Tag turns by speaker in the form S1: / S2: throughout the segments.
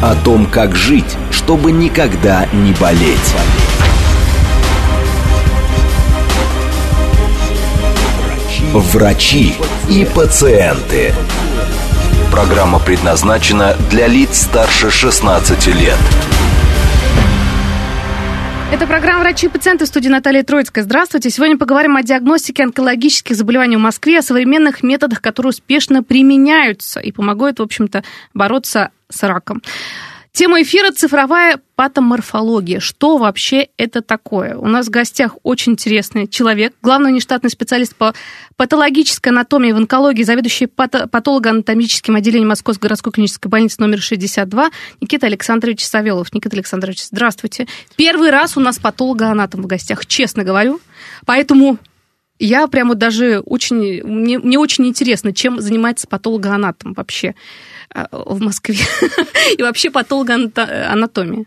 S1: О том, как жить, чтобы никогда не болеть. Врачи и пациенты. Программа предназначена для лиц старше 16 лет.
S2: Это программа «Врачи и пациенты» в студии Наталья Троицкая. Здравствуйте. Сегодня поговорим о диагностике онкологических заболеваний в Москве, о современных методах, которые успешно применяются и помогают, в общем-то, бороться с раком. Тема эфира – цифровая патоморфология. Что вообще это такое? У нас в гостях очень интересный человек, главный внештатный специалист по патологической анатомии в онкологии, заведующий пато- патологоанатомическим отделением Московской городской клинической больницы номер 62 Никита Александрович Савелов. Никита Александрович, здравствуйте. Первый раз у нас патологоанатом в гостях, честно говорю. Поэтому я прямо даже очень... Мне, мне очень интересно, чем занимается патологоанатом вообще. Э, в Москве. И вообще патологоанатомия.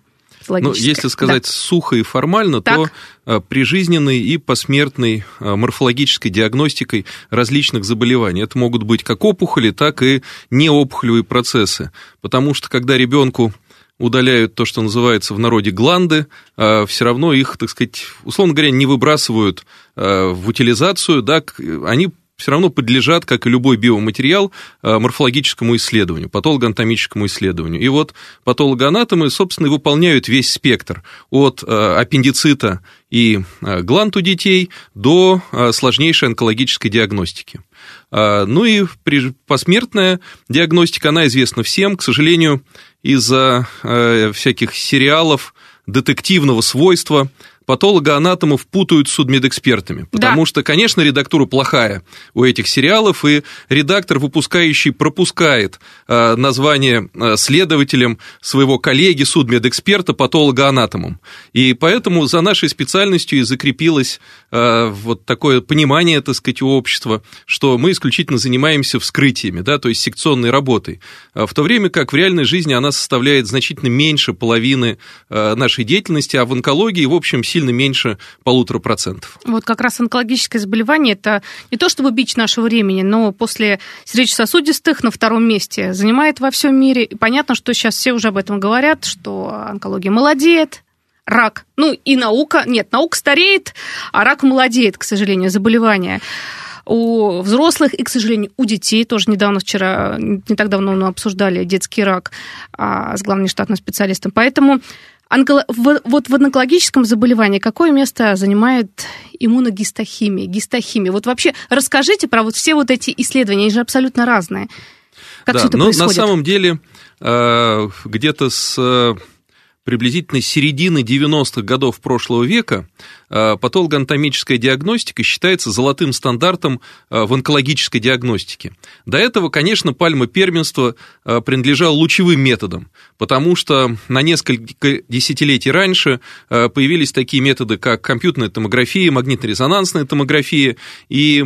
S3: Ну, если сказать да. сухо и формально, так. то э, прижизненной и посмертной э, морфологической диагностикой различных заболеваний. Это могут быть как опухоли, так и неопухолевые процессы. Потому что когда ребенку удаляют то, что называется в народе гланды, все равно их, так сказать, условно говоря, не выбрасывают в утилизацию, да, они все равно подлежат, как и любой биоматериал, э, морфологическому исследованию, патологоанатомическому исследованию. И вот патологоанатомы, собственно, выполняют весь спектр от э, аппендицита и э, гланд у детей до сложнейшей онкологической диагностики. Ну и посмертная диагностика, она известна всем, к сожалению, из-за всяких сериалов детективного свойства патологоанатомов путают с судмедэкспертами. Потому да. что, конечно, редактура плохая у этих сериалов, и редактор, выпускающий, пропускает э, название э, следователем своего коллеги, судмедэксперта, патологоанатомом. И поэтому за нашей специальностью и закрепилось э, вот такое понимание, так сказать, у общества, что мы исключительно занимаемся вскрытиями, да, то есть секционной работой. В то время как в реальной жизни она составляет значительно меньше половины нашей деятельности, а в онкологии, в общем, сильно меньше полутора процентов.
S2: Вот как раз онкологическое заболевание – это не то чтобы бич нашего времени, но после сердечно-сосудистых на втором месте занимает во всем мире. И понятно, что сейчас все уже об этом говорят, что онкология молодеет, рак. Ну и наука, нет, наука стареет, а рак молодеет, к сожалению, заболевание у взрослых и, к сожалению, у детей. Тоже недавно, вчера, не так давно мы обсуждали детский рак а, с главным штатным специалистом. Поэтому Онколо... Вот в онкологическом заболевании какое место занимает иммуногистохимия, гистохимия? Вот вообще расскажите про вот все вот эти исследования, они же абсолютно разные.
S3: Как да, все это но происходит? на самом деле э, где-то с э, приблизительно середины 90-х годов прошлого века патологоанатомическая диагностика считается золотым стандартом э, в онкологической диагностике. До этого, конечно, пальма первенства э, принадлежала лучевым методам, потому что на несколько десятилетий раньше появились такие методы, как компьютерная томография, магнитно-резонансная томография, и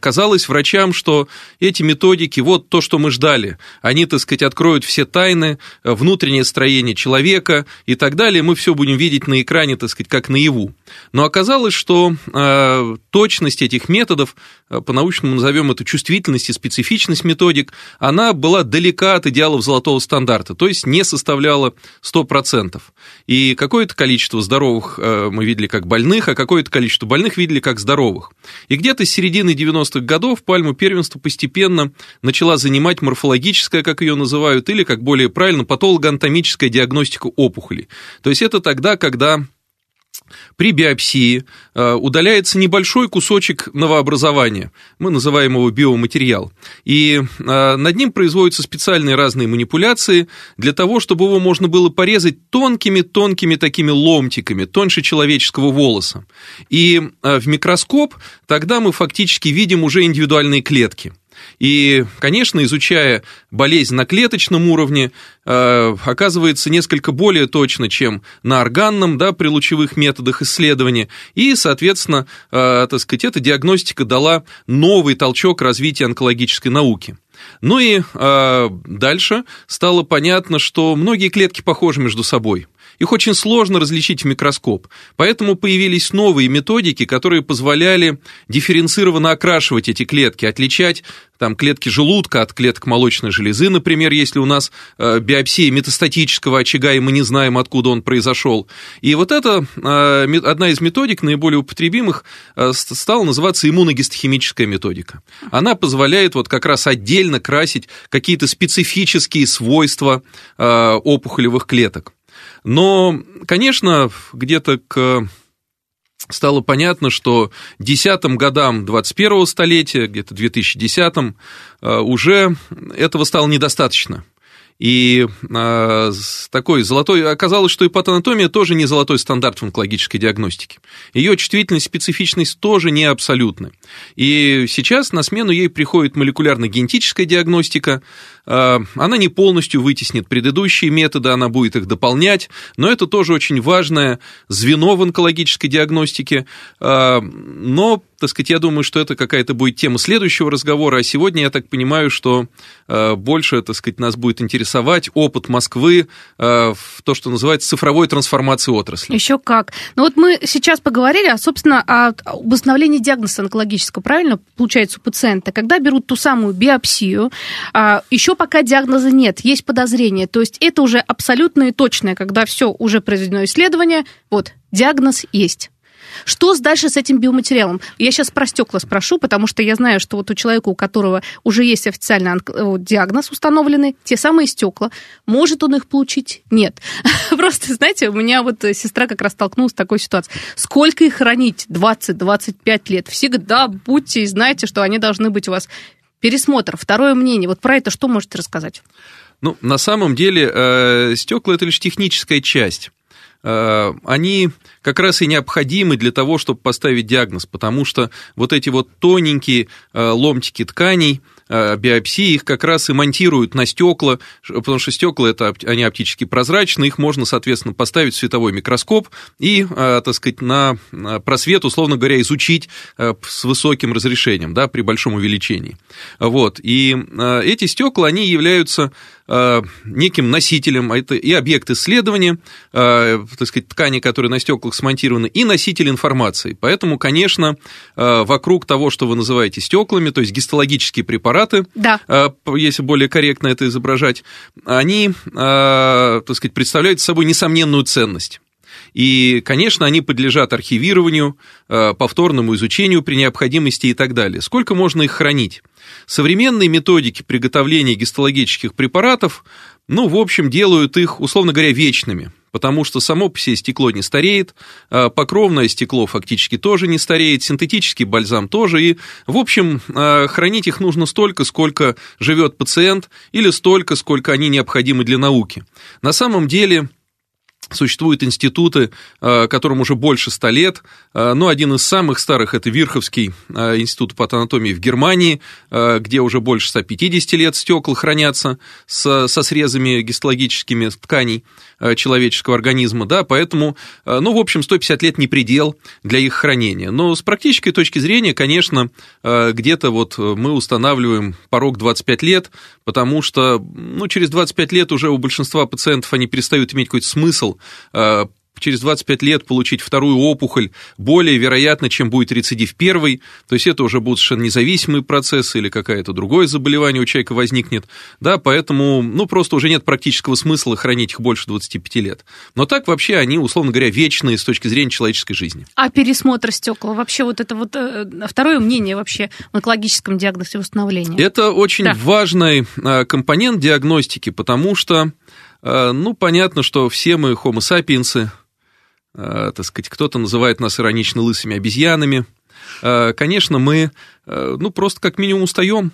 S3: казалось врачам, что эти методики, вот то, что мы ждали, они, так сказать, откроют все тайны, внутреннее строение человека и так далее, мы все будем видеть на экране, так сказать, как наяву. Но оказалось, что э, точность этих методов, э, по-научному назовем это чувствительность и специфичность методик, она была далека от идеалов золотого стандарта, то есть не составляла 100%. И какое-то количество здоровых э, мы видели как больных, а какое-то количество больных видели как здоровых. И где-то с середины 90-х годов пальму первенства постепенно начала занимать морфологическая, как ее называют, или, как более правильно, патологоанатомическая диагностика опухолей. То есть это тогда, когда при биопсии э, удаляется небольшой кусочек новообразования, мы называем его биоматериал, и э, над ним производятся специальные разные манипуляции для того, чтобы его можно было порезать тонкими-тонкими такими ломтиками, тоньше человеческого волоса. И э, в микроскоп тогда мы фактически видим уже индивидуальные клетки – И, конечно, изучая болезнь на клеточном уровне, э, оказывается несколько более точно, чем на органном, да, при лучевых методах исследования. И, соответственно, э, так сказать, эта диагностика дала новый толчок развития онкологической науки. Ну и э, дальше стало понятно, что многие клетки похожи между собой. Их очень сложно различить в микроскоп. Поэтому появились новые методики, которые позволяли дифференцированно окрашивать эти клетки, отличать там клетки желудка от клеток молочной железы, например, если у нас э, биопсия метастатического очага, и мы не знаем, откуда он произошел. И вот это э, одна из методик, наиболее употребимых, э, стала называться иммуногистохимическая методика. Она позволяет вот как раз отдельно красить какие-то специфические свойства опухолевых клеток. Но, конечно, где-то к стало понятно, что десятым годам 21-го столетия, где-то 2010-м, э, уже этого стало недостаточно. И э, такой золотой... Оказалось, что и патанатомия тоже не золотой стандарт в онкологической диагностике. Ее чувствительность, специфичность тоже не абсолютны. И сейчас на смену ей приходит молекулярно-генетическая диагностика. Э, она не полностью вытеснит предыдущие методы, она будет их дополнять, но это тоже очень важное звено в онкологической диагностике. Э, но так сказать, я думаю, что это какая-то будет тема следующего разговора, а сегодня я так понимаю, что э, больше, так сказать, нас будет интересовать опыт Москвы в то, что называется цифровой трансформации отрасли.
S2: Еще как. Ну вот мы сейчас поговорили, а, собственно, о обосновлении диагноза онкологического, правильно, получается, у пациента, когда берут ту самую биопсию, а, пока диагноза нет, есть подозрение, то есть это уже абсолютно и точное, когда все, уже произведено исследование, вот, диагноз есть. Что дальше с этим биоматериалом? Я сейчас про стекла спрошу, потому что я знаю, что вот у человека, у которого уже есть официальный диагноз установленный, те самые стекла, может он их получить? Нет. Просто, знаете, у меня вот сестра как раз столкнулась с такой ситуацией. Сколько их хранить? 20-25 лет. Всегда будьте и знайте, что они должны быть у вас. Пересмотр, второе мнение. Вот про это что можете рассказать?
S3: Ну, на самом деле, э, стекла это лишь техническая часть. Э, они как раз и необходимы для того, чтобы поставить диагноз, потому что вот эти вот тоненькие э, ломтики тканей, биопсии, их как раз и монтируют на стекла, потому что стекла это они оптически прозрачны, их можно, соответственно, поставить в световой микроскоп и, так сказать, на просвет, условно говоря, изучить с высоким разрешением, да, при большом увеличении. Вот. И эти стекла, они являются Э, неким носителем, а это и объект исследования, э, так сказать, ткани, которые на стеклах смонтированы, и носитель информации. Поэтому, конечно, э, вокруг того, что вы называете стеклами, то есть гистологические препараты,
S2: да.
S3: если более корректно это изображать, они, так сказать, представляют собой несомненную ценность. И, конечно, они подлежат архивированию, повторному изучению при необходимости и так далее. Сколько можно их хранить? Современные методики приготовления гистологических препаратов, ну, в общем, делают их, условно говоря, вечными, потому что само по себе стекло не стареет, а покровное стекло фактически тоже не стареет, синтетический бальзам тоже, и, в общем, а, хранить их нужно столько, сколько живет пациент, или столько, сколько они необходимы для науки. На самом деле, Существуют институты, э, которым уже больше ста лет, э, но один из самых старых – это Вирховский э, институт патанатомии в Германии, где уже больше 150 лет стекла хранятся со срезами гистологическими тканей человеческого организма, да, поэтому, ну, в общем, 150 лет не предел для их хранения. Но с практической точки зрения, конечно, где-то вот мы устанавливаем порог 25 лет, потому что, ну, через 25 лет уже у большинства пациентов они перестают иметь какой-то смысл Э, через 25 лет получить вторую опухоль более вероятно, чем будет рецидив первый, то есть это уже будут совершенно независимые процессы или какое-то другое заболевание у человека возникнет, да, поэтому, ну, просто уже нет практического смысла хранить их больше 25 лет. Но так вообще они, условно говоря, вечные с точки зрения человеческой жизни.
S2: А пересмотр стекла, вообще вот это вот э, второе мнение вообще в онкологическом диагнозе восстановления?
S3: Это очень да. важный э, компонент диагностики, потому что Э, ну, понятно, что все мы homo sapiens, так сказать, кто-то называет нас иронично лысыми обезьянами. Э, конечно, мы, ну, просто как минимум устаем.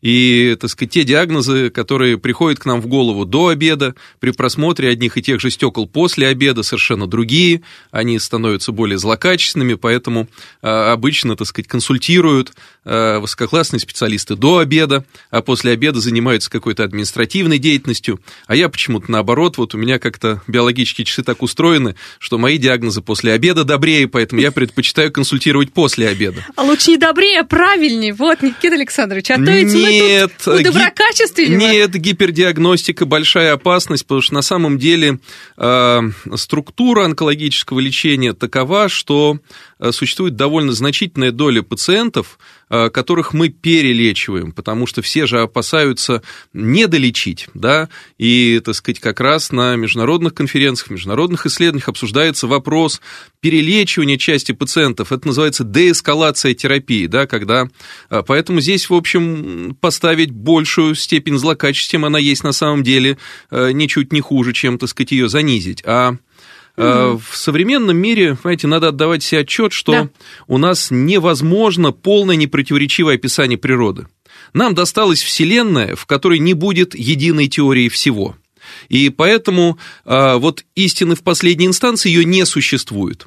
S3: И, так сказать, те диагнозы, которые приходят к нам в голову до обеда, при просмотре одних и тех же стекол после обеда, совершенно другие, они становятся более злокачественными, поэтому а, обычно, так сказать, консультируют а, высококлассные специалисты до обеда, а после обеда занимаются какой-то административной деятельностью. А я почему-то наоборот, вот у меня как-то биологические часы так устроены, что мои диагнозы после обеда добрее, поэтому я предпочитаю консультировать после обеда.
S2: А лучше не добрее, а правильнее. Вот, Никита Александрович, а то ведь
S3: нет,
S2: мы тут удоброкачественнее.
S3: Нет, гипердиагностика большая опасность, потому что на самом деле э, структура онкологического лечения такова, что Э, существует довольно значительная доля пациентов, которых мы перелечиваем, потому что все же опасаются недолечить, да, и, так сказать, как раз на международных конференциях, международных исследованиях обсуждается вопрос перелечивания части пациентов, это называется деэскалация терапии, да, когда, э, поэтому здесь, в общем, поставить большую степень злокачества, чем она есть на самом деле, ничуть не хуже, чем, так сказать, ее занизить, а. В современном мире, понимаете, надо отдавать себе отчет, что да. у нас невозможно полное непротиворечивое описание природы. Нам досталась Вселенная, в которой не будет единой теории всего. И поэтому э, вот истины в последней инстанции ее не существует.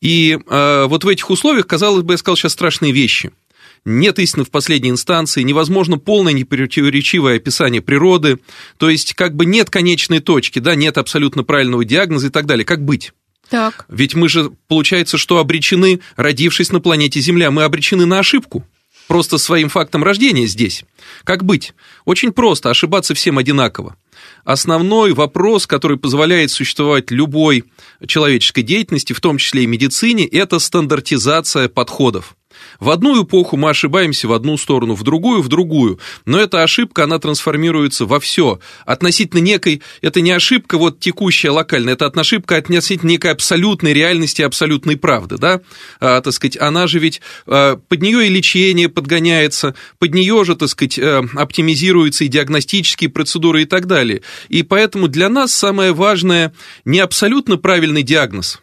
S3: И э, вот в этих условиях, казалось бы, я сказал сейчас страшные вещи – нет истины в последней инстанции, невозможно полное непротиворечивое описание природы, то есть как бы нет конечной точки, да, нет абсолютно правильного диагноза и так далее. Как быть?
S2: Так.
S3: Ведь мы же, получается, что обречены, родившись на планете Земля, мы обречены на ошибку. Просто своим фактом рождения здесь. Как быть? Очень просто, ошибаться всем одинаково. Основной вопрос, который позволяет существовать любой человеческой деятельности, в том числе и медицине, это стандартизация подходов. В одну эпоху мы ошибаемся в одну сторону, в другую в другую, но эта ошибка, она трансформируется во все. Относительно некой, это не ошибка вот текущая, локальная, это ошибка относительно некой абсолютной реальности, абсолютной правды, да, а, так сказать, она же ведь, а, под нее и лечение подгоняется, под нее же, так сказать, а, оптимизируются и диагностические процедуры и так далее. И поэтому для нас самое важное не абсолютно правильный диагноз,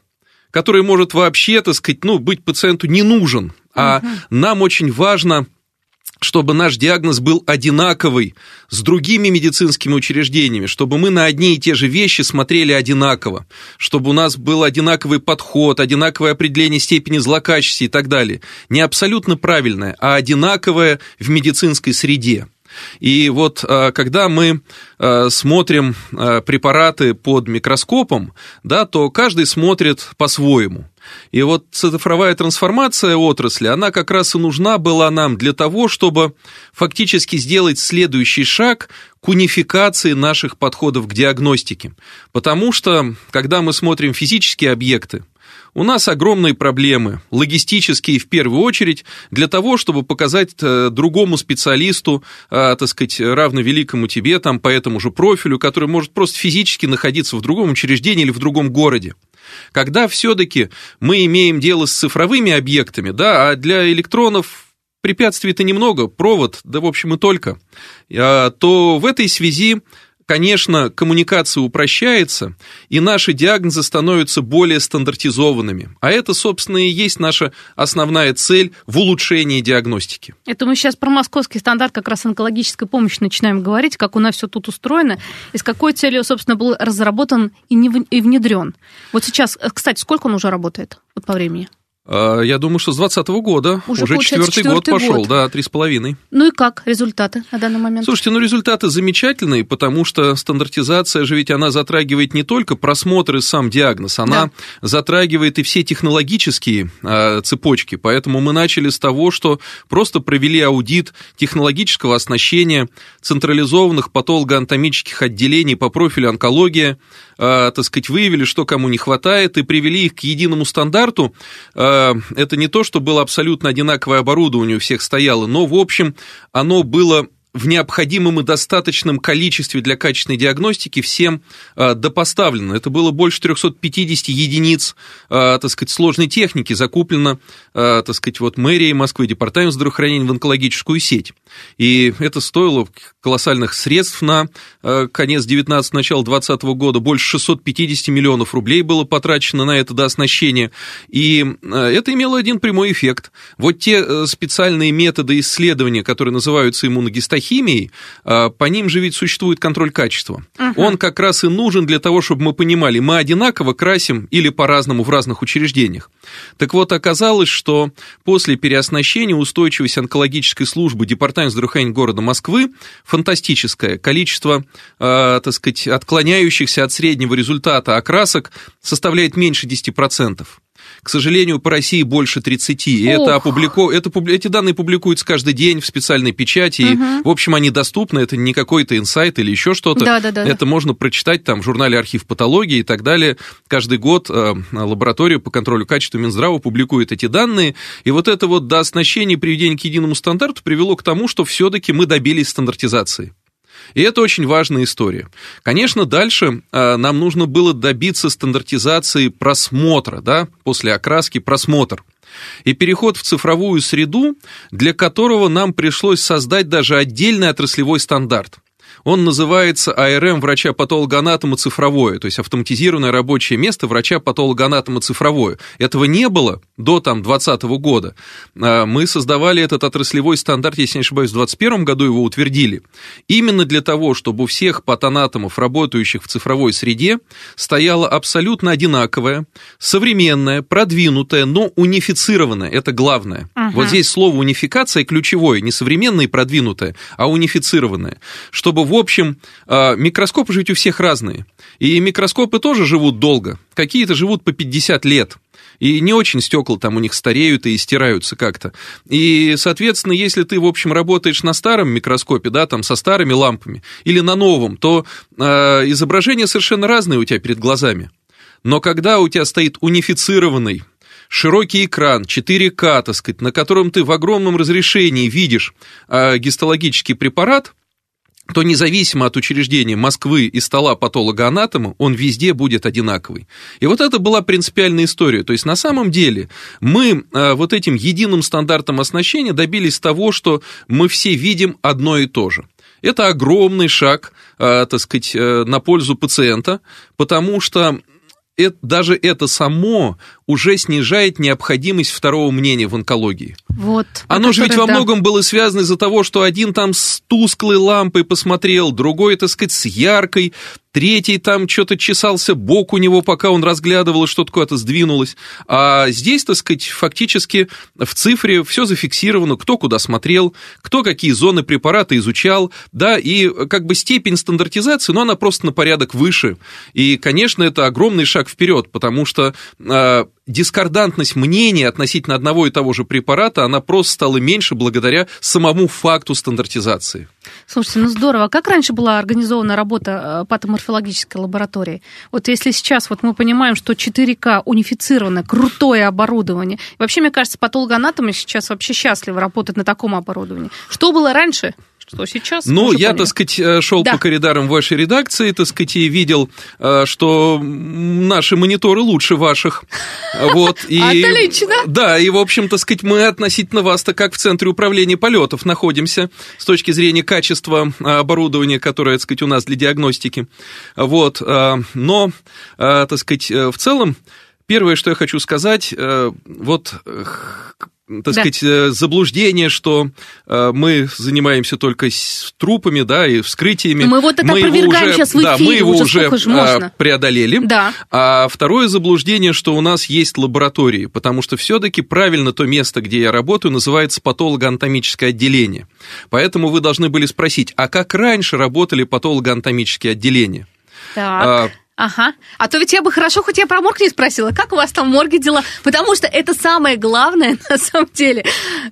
S3: который может вообще, так сказать, ну, быть пациенту не нужен, а угу. нам очень важно чтобы наш диагноз был одинаковый с другими медицинскими учреждениями, чтобы мы на одни и те же вещи смотрели одинаково, чтобы у нас был одинаковый подход, одинаковое определение степени злокачества и так далее. Не абсолютно правильное, а одинаковое в медицинской среде. И вот а, когда мы а, смотрим а, препараты под микроскопом, да, то каждый смотрит по-своему. И вот цифровая трансформация отрасли, она как раз и нужна была нам для того, чтобы фактически сделать следующий шаг к унификации наших подходов к диагностике. Потому что, когда мы смотрим физические объекты, у нас огромные проблемы, логистические в первую очередь, для того, чтобы показать э, другому специалисту, э, так сказать, равно великому тебе, там, по этому же профилю, который может просто физически находиться в другом учреждении или в другом городе. Когда все-таки мы имеем дело с цифровыми объектами, да, а для электронов препятствий-то немного, провод, да, в общем, и только, а, то в этой связи конечно, коммуникация упрощается, и наши диагнозы становятся более стандартизованными. А это, собственно, и есть наша основная цель в улучшении диагностики.
S2: Это мы сейчас про московский стандарт как раз онкологической помощи начинаем говорить, как у нас все тут устроено, и с какой целью, собственно, был разработан и внедрен. Вот сейчас, э, кстати, сколько он уже работает вот по времени?
S3: А, я думаю, что с 2020 года уже, уже четвертый год пошел, год. да, три с половиной.
S2: Ну и как результаты на данный момент?
S3: Слушайте, ну результаты замечательные, потому что стандартизация же ведь она затрагивает не только просмотр и сам диагноз, она да. затрагивает и все технологические а, цепочки. Поэтому мы начали с того, что просто провели аудит технологического оснащения централизованных патологоанатомических отделений по профилю онкология, так сказать, выявили, что кому не хватает, и привели их к единому стандарту. А, это не то, что было абсолютно одинаковое оборудование у всех стояло, но, в общем, оно было в необходимом и достаточном количестве для качественной диагностики всем а, допоставлено. Это было больше 350 единиц, а, так сказать, сложной техники закуплено, а, так сказать, вот мэрией Москвы, департамент здравоохранения в онкологическую сеть. И это стоило колоссальных средств на э, конец 19 начало 20 года. Больше 650 миллионов рублей было потрачено на это дооснащение. И э, это имело один прямой эффект. Вот те э, специальные методы исследования, которые называются иммуногистохимией, по ним же ведь существует контроль качества. Uh-huh. Он как раз и нужен для того, чтобы мы понимали, мы одинаково красим или по-разному в разных учреждениях. Так вот, оказалось, что после переоснащения устойчивость онкологической службы Департамента здравоохранения города Москвы фантастическое. Количество, э, так сказать, отклоняющихся от среднего результата окрасок составляет меньше 10%. К сожалению, по России больше 30. И это опублико... это, эти данные публикуются каждый день в специальной печати. Угу. И, в общем, они доступны. Это не какой-то инсайт или еще что-то.
S2: Да, да, да.
S3: Это можно прочитать там в журнале «Архив патологии» и так далее. Каждый год э, лаборатория по контролю качества Минздрава публикует эти данные. И вот это вот дооснащение и приведение к единому стандарту привело к тому, что все-таки мы добились стандартизации. И это очень важная история. Конечно, дальше э, нам нужно было добиться стандартизации просмотра, да, после окраски просмотр. И переход в цифровую среду, для которого нам пришлось создать даже отдельный отраслевой стандарт – он называется АРМ врача-патологоанатома цифровое, то есть автоматизированное рабочее место врача-патологоанатома цифровое. Этого не было до там 2020 года. А, мы создавали этот отраслевой стандарт, если не ошибаюсь, в 2021 году его утвердили. Именно для того, чтобы у всех патанатомов, работающих в цифровой среде, стояла абсолютно одинаковая, современная, продвинутая, но унифицированная. Это главное. Ага. Вот здесь слово унификация ключевое, не современное и продвинутое, а унифицированное. Чтобы в общем, а, микроскопы же ведь у всех разные. И микроскопы тоже живут долго. Какие-то живут по 50 лет. И не очень стекла там у них стареют и стираются как-то. И, соответственно, если ты, в общем, работаешь на старом микроскопе, да, там со старыми лампами, или на новом, то э, изображения совершенно разные у тебя перед глазами. Но когда у тебя стоит унифицированный широкий экран, 4К, так сказать, на котором ты в огромном разрешении видишь э, гистологический препарат, то независимо от учреждения Москвы и стола патолога-анатома, он везде будет одинаковый. И вот это была принципиальная история. То есть, на самом деле, мы э, вот этим единым стандартом оснащения добились того, что мы все видим одно и то же. Это огромный шаг, э, так сказать, э, на пользу пациента, потому что это, даже это само уже снижает необходимость второго мнения в онкологии.
S2: Вот.
S3: Оно же ведь во да. многом было связано из-за того, что один там с тусклой лампой посмотрел, другой, так сказать, с яркой, третий там что-то чесался бок у него, пока он разглядывал, что-то куда-то сдвинулось. А здесь, так сказать, фактически в цифре все зафиксировано, кто куда смотрел, кто какие зоны препарата изучал, да, и как бы степень стандартизации, но она просто на порядок выше. И, конечно, это огромный шаг вперед, потому что а, дискордантность мнений относительно одного и того же препарата, она просто стала меньше благодаря самому факту стандартизации.
S2: Слушайте, ну здорово. Как раньше была организована работа э, патоморфологической лаборатории? Вот если сейчас вот мы понимаем, что 4К унифицированное, крутое оборудование. Вообще, мне кажется, патологоанатомы сейчас вообще счастливы работать на таком оборудовании. Что было раньше? Что сейчас...
S3: Ну, я, поняли. так сказать, э, шел да. по коридорам вашей редакции, так сказать, и видел, э, что наши мониторы лучше ваших. Вот, и,
S2: Отлично!
S3: Да, и, в общем, так сказать, мы относительно вас-то как в Центре управления полетов находимся с точки зрения качества э, оборудования, которое, так сказать, у нас для диагностики. Вот, но, так сказать, в целом, Первое, что я хочу сказать, вот так да. сказать, э, заблуждение, что э, мы занимаемся только с трупами, да, и вскрытиями.
S2: Мы вот это мы опровергаем уже, сейчас в эфире,
S3: да, мы его уже, уже
S2: а,
S3: преодолели.
S2: Да.
S3: А второе заблуждение, что у нас есть лаборатории, потому что все-таки правильно то место, где я работаю, называется патологоанатомическое отделение. Поэтому вы должны были спросить, а как раньше работали патологоанатомические отделения?
S2: Так. Ага. А то ведь я бы хорошо, хоть я про морг не спросила, как у вас там в морге дела? Потому что это самое главное, на самом деле.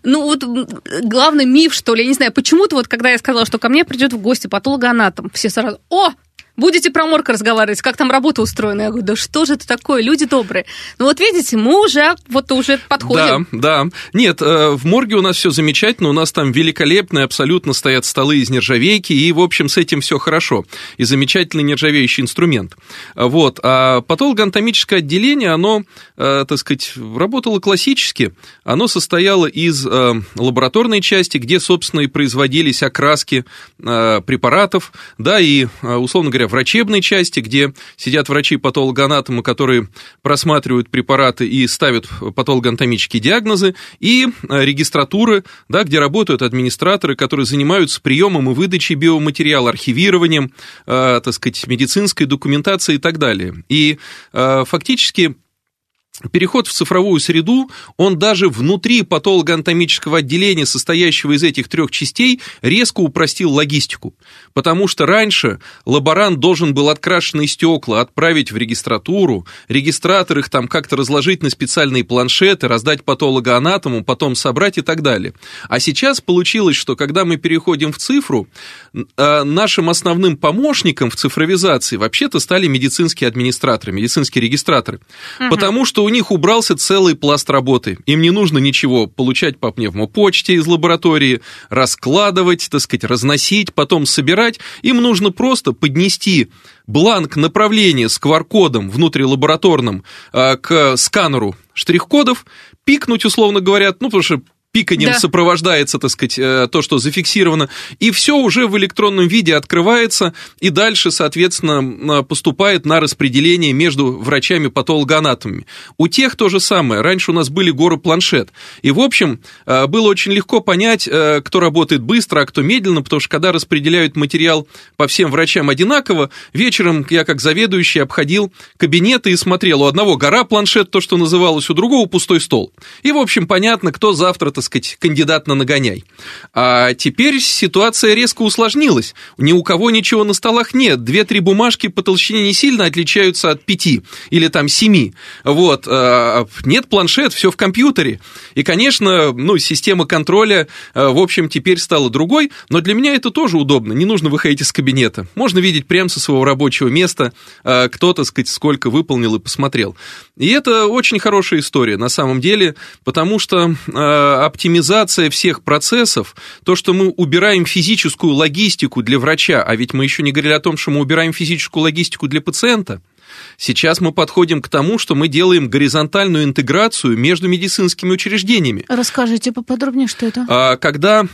S2: Ну, вот главный миф, что ли, я не знаю, почему-то вот, когда я сказала, что ко мне придет в гости патологоанатом, все сразу, о, будете про морг разговаривать, как там работа устроена. Я говорю, да что же это такое, люди добрые. Ну вот видите, мы уже, вот уже подходим.
S3: Да, да. Нет, э, в морге у нас все замечательно, у нас там великолепные абсолютно стоят столы из нержавейки, и, в общем, с этим все хорошо. И замечательный нержавеющий инструмент. Вот. А патологоанатомическое отделение, оно, э, так сказать, работало классически. Оно состояло из э, лабораторной части, где, собственно, и производились окраски препаратов, да, и, условно говоря, врачебной части, где сидят врачи-патологоанатомы, которые просматривают препараты и ставят патологоанатомические диагнозы, и э, регистратуры, да, где работают администраторы, которые занимаются приемом и выдачей биоматериала, архивированием, э, так сказать, медицинской документацией и так далее. И э, фактически Переход в цифровую среду, он даже внутри патологоанатомического отделения, состоящего из этих трех частей, резко упростил логистику. Потому что раньше лаборант должен был открашенные стекла отправить в регистратуру, регистратор их там как-то разложить на специальные планшеты, раздать патологоанатому, потом собрать и так далее. А сейчас получилось, что когда мы переходим в цифру, э, нашим основным помощником в цифровизации вообще-то стали медицинские администраторы, медицинские регистраторы. Угу. Потому что у них убрался целый пласт работы. Им не нужно ничего получать по пневмопочте из лаборатории, раскладывать, так сказать, разносить, потом собирать. Им нужно просто поднести бланк направления с QR-кодом внутрилабораторным э, к сканеру штрих-кодов, пикнуть, условно говоря, ну, потому что пиканием да. сопровождается, так сказать, э, то, что зафиксировано, и все уже в электронном виде открывается, и дальше, соответственно, поступает на распределение между врачами-патологоанатомами. У тех то же самое. Раньше у нас были горы планшет. И, в общем, э, было очень легко понять, э, кто работает быстро, а кто медленно, потому что когда распределяют материал по всем врачам одинаково, вечером я, как заведующий, обходил кабинеты и смотрел, у одного гора планшет, то, что называлось, у другого пустой стол. И, в общем, понятно, кто завтра так сказать, кандидат на нагоняй. А теперь ситуация резко усложнилась. Ни у кого ничего на столах нет. Две-три бумажки по толщине не сильно отличаются от пяти или там семи. Вот. А, нет планшет, все в компьютере. И, конечно, ну, система контроля, а, в общем, теперь стала другой, но для меня это тоже удобно. Не нужно выходить из кабинета. Можно видеть прямо со своего рабочего места, а, кто, так сказать, сколько выполнил и посмотрел. И это очень хорошая история на самом деле, потому что оптимизация всех процессов, то, что мы убираем физическую логистику для врача, а ведь мы еще не говорили о том, что мы убираем физическую логистику для пациента, Сейчас мы подходим к тому, что мы делаем горизонтальную интеграцию между медицинскими учреждениями.
S2: Расскажите поподробнее, что это.
S3: А, когда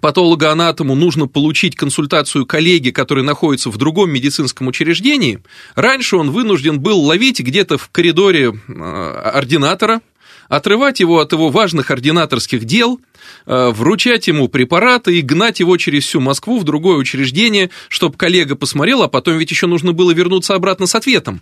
S3: патологоанатому нужно получить консультацию коллеги, который находится в другом медицинском учреждении, раньше он вынужден был ловить где-то в коридоре а, ординатора, отрывать его от его важных ординаторских дел, э, вручать ему препараты и гнать его через всю Москву в другое учреждение, чтобы коллега посмотрел, а потом ведь еще нужно было вернуться обратно с ответом.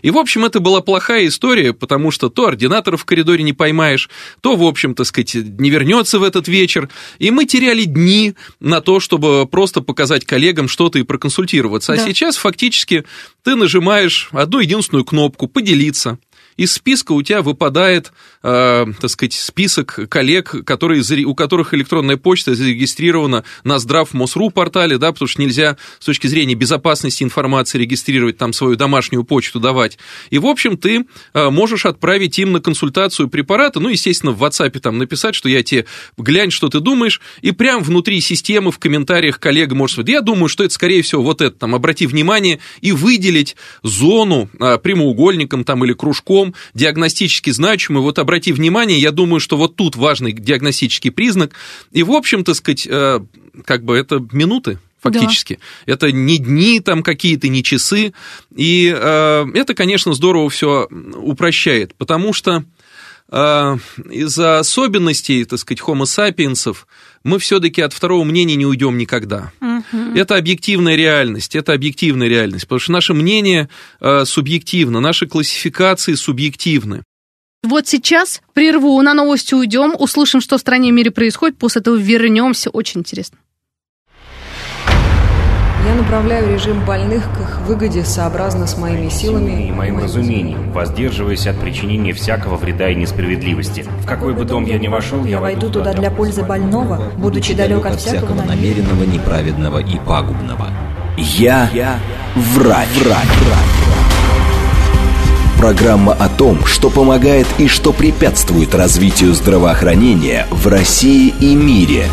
S3: И, в общем, это была плохая история, потому что то ординатора в коридоре не поймаешь, то, в общем, так сказать, не вернется в этот вечер. И мы теряли дни на то, чтобы просто показать коллегам что-то и проконсультироваться. А да. сейчас фактически ты нажимаешь одну единственную кнопку «Поделиться», из списка у тебя выпадает, э, так сказать, список коллег, которые, у которых электронная почта зарегистрирована на Здравмосру портале, да, потому что нельзя с точки зрения безопасности информации регистрировать там свою домашнюю почту давать. И, в общем, ты э, можешь отправить им на консультацию препарата, ну, естественно, в WhatsApp там написать, что я тебе глянь, что ты думаешь, и прям внутри системы в комментариях коллега может сказать, я думаю, что это, скорее всего, вот это, там, обрати внимание и выделить зону э, прямоугольником там или кружком, диагностически значимый. Вот обрати внимание, я думаю, что вот тут важный диагностический признак. И, в общем, то сказать, э, как бы это минуты фактически. Да. Это не дни там какие-то, не часы. И э, это, конечно, здорово все упрощает, потому что э, из-за особенностей, так сказать, homo sapiens, мы все-таки от второго мнения не уйдем никогда. Угу. Это объективная реальность, это объективная реальность, потому что наше мнение э, субъективно, наши классификации субъективны.
S2: Вот сейчас прерву, на новости уйдем, услышим, что в стране и мире происходит, после этого вернемся. Очень интересно.
S4: Я направляю режим больных к их выгоде сообразно с моими силами
S5: и моим разумением, воздерживаясь от причинения всякого вреда и несправедливости. В какой бы дом я ни вошел,
S6: я войду туда для пользы больного, будучи далек от всякого
S1: намеренного, неправедного и пагубного. Я, Я врач. врач. Программа о том, что помогает и что препятствует развитию здравоохранения в России и мире.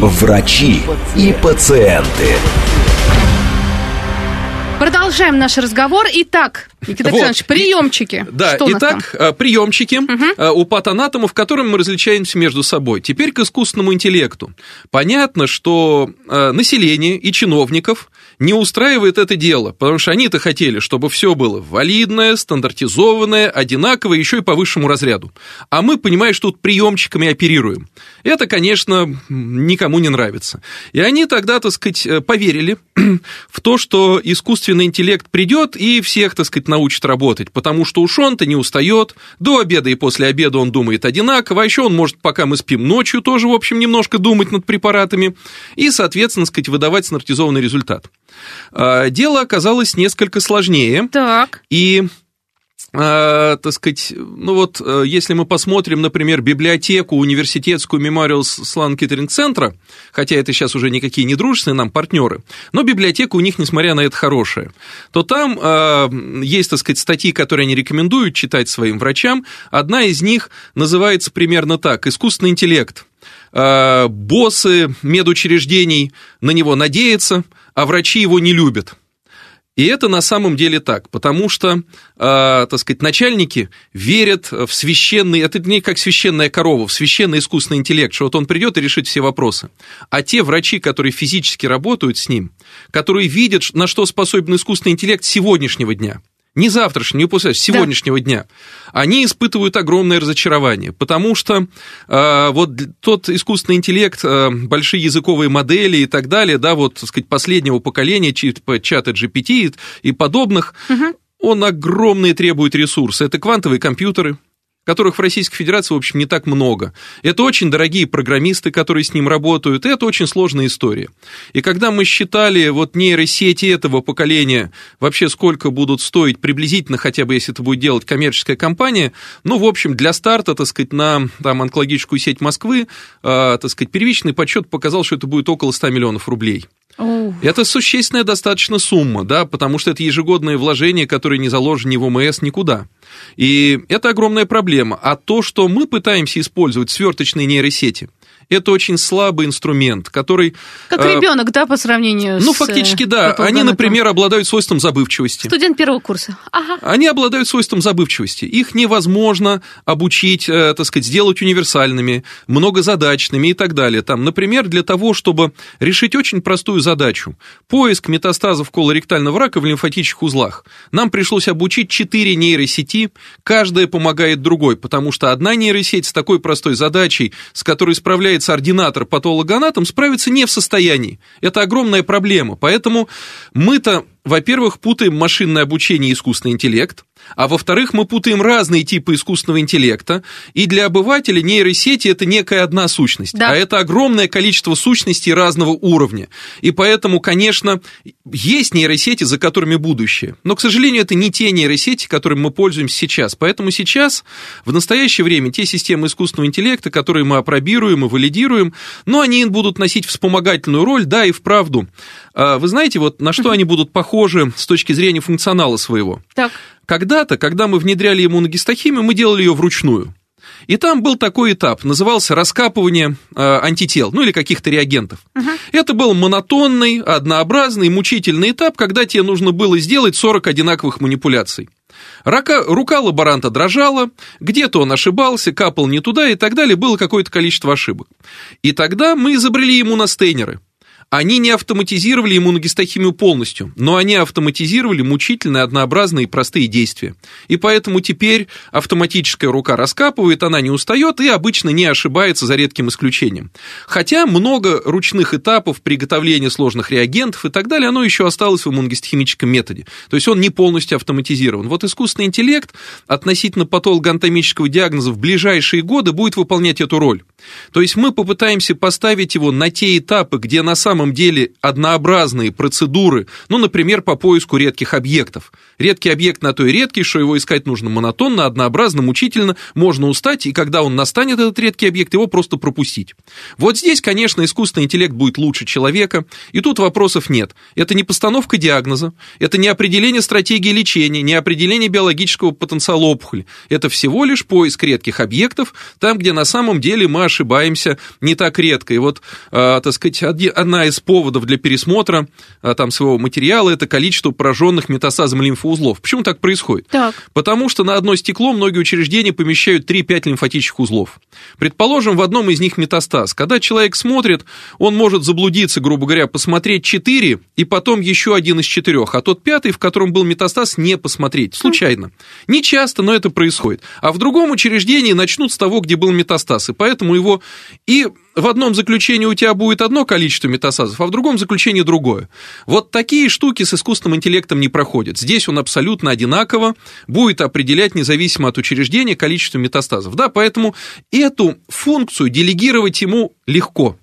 S1: Врачи и пациенты.
S2: Продолжаем наш разговор. Итак, Никита вот. Александрович, приемчики.
S3: Да,
S2: Что
S3: итак, э, приемчики угу. у патанатомов, в котором мы различаемся между собой. Теперь к искусственному интеллекту. Понятно, что э, население и чиновников не устраивает это дело, потому что они-то хотели, чтобы все было валидное, стандартизованное, одинаковое, еще и по высшему разряду. А мы, понимаешь, тут приемчиками оперируем. Это, конечно, никому не нравится. И они тогда, так сказать, поверили в то, что искусственный интеллект придет и всех, так сказать, научит работать, потому что уж он-то не устает, до обеда и после обеда он думает одинаково, а еще он может, пока мы спим ночью, тоже, в общем, немножко думать над препаратами и, соответственно, сказать, выдавать стандартизованный результат. А, дело оказалось несколько сложнее.
S2: Так.
S3: И э, так сказать, ну вот, э, если мы посмотрим, например, библиотеку университетскую Memorial Sloan Kettering центра, хотя это сейчас уже никакие не дружественные нам партнеры, но библиотека у них, несмотря на это, хорошая, то там э, есть, так сказать, статьи, которые они рекомендуют читать своим врачам. Одна из них называется примерно так «Искусственный интеллект». Э, боссы медучреждений на него надеются, а врачи его не любят. И это на самом деле так, потому что, э, так сказать, начальники верят в священный, это не как священная корова, в священный искусственный интеллект, что вот он придет и решит все вопросы. А те врачи, которые физически работают с ним, которые видят, на что способен искусственный интеллект сегодняшнего дня, не завтрашнего, не после, сегодняшнего да. дня, они испытывают огромное разочарование, потому что э, вот тот искусственный интеллект, э, большие языковые модели и так далее, да, вот, так сказать, последнего поколения, типа чата GPT и подобных, угу. он огромные требует ресурсы. Это квантовые компьютеры, которых в Российской Федерации, в общем, не так много. Это очень дорогие программисты, которые с ним работают, и это очень сложная история. И когда мы считали вот нейросети этого поколения, вообще сколько будут стоить приблизительно, хотя бы если это будет делать коммерческая компания, ну, в общем, для старта, так сказать, на там, онкологическую сеть Москвы, э, так сказать, первичный подсчет показал, что это будет около 100 миллионов рублей. Это существенная достаточно сумма, да, потому что это ежегодное вложение, которое не заложено ни в ОМС, никуда. И это огромная проблема. А то, что мы пытаемся использовать сверточные нейросети – это очень слабый инструмент, который...
S2: Как э, ребенок, да, по сравнению
S3: ну, с... Ну, фактически, да. Они, например, обладают свойством забывчивости.
S2: Студент первого курса.
S3: Ага. Они обладают свойством забывчивости. Их невозможно обучить, э, так сказать, сделать универсальными, многозадачными и так далее. Там, например, для того, чтобы решить очень простую задачу, поиск метастазов колоректального рака в лимфатических узлах, нам пришлось обучить 4 нейросети, каждая помогает другой, потому что одна нейросеть с такой простой задачей, с которой справляется является ординатор патологоанатом, справиться не в состоянии. Это огромная проблема. Поэтому мы-то, во-первых, путаем машинное обучение и искусственный интеллект, а во-вторых, мы путаем разные типы искусственного интеллекта, и для обывателя нейросети это некая одна сущность, да. а это огромное количество сущностей разного уровня. И поэтому, конечно, есть нейросети, за которыми будущее, но, к сожалению, это не те нейросети, которыми мы пользуемся сейчас. Поэтому сейчас, в настоящее время, те системы искусственного интеллекта, которые мы апробируем и валидируем, но они будут носить вспомогательную роль, да, и вправду. А вы знаете, вот на что они будут похожи с точки зрения функционала своего?
S2: Так.
S3: Когда-то, когда мы внедряли иммуногистохимию, мы делали ее вручную. И там был такой этап, назывался раскапывание э, антител, ну или каких-то реагентов. Угу. Это был монотонный, однообразный, мучительный этап, когда тебе нужно было сделать 40 одинаковых манипуляций. Рука, рука лаборанта дрожала, где-то он ошибался, капал не туда и так далее, было какое-то количество ошибок. И тогда мы изобрели иммуностейнеры – они не автоматизировали иммуногистохимию полностью, но они автоматизировали мучительные, однообразные и простые действия. И поэтому теперь автоматическая рука раскапывает, она не устает и обычно не ошибается за редким исключением. Хотя много ручных этапов приготовления сложных реагентов и так далее, оно еще осталось в иммуногистохимическом методе. То есть он не полностью автоматизирован. Вот искусственный интеллект относительно патологоанатомического диагноза в ближайшие годы будет выполнять эту роль. То есть мы попытаемся поставить его на те этапы, где на самом самом деле однообразные процедуры, ну, например, по поиску редких объектов. Редкий объект на то и редкий, что его искать нужно монотонно, однообразно, мучительно, можно устать, и когда он настанет, этот редкий объект, его просто пропустить. Вот здесь, конечно, искусственный интеллект будет лучше человека, и тут вопросов нет. Это не постановка диагноза, это не определение стратегии лечения, не определение биологического потенциала опухоли. Это всего лишь поиск редких объектов, там, где на самом деле мы ошибаемся не так редко. И вот, э, так сказать, одна из поводов для пересмотра э, там своего материала – это количество пораженных метастазом лимфоузлов. Почему так происходит?
S2: Так.
S3: Потому что на одно стекло многие учреждения помещают 3-5 лимфатических узлов. Предположим, в одном из них метастаз. Когда человек смотрит, он может заблудиться, грубо говоря, посмотреть 4 и потом еще один из четырех, а тот пятый, в котором был метастаз, не посмотреть, случайно. Не часто, но это происходит. А в другом учреждении начнут с того, где был метастаз, и поэтому его и в одном заключении у тебя будет одно количество метастазов, а в другом заключении другое. Вот такие штуки с искусственным интеллектом не проходят. Здесь он абсолютно одинаково будет определять, независимо от учреждения, количество метастазов. Да, поэтому эту функцию делегировать ему легко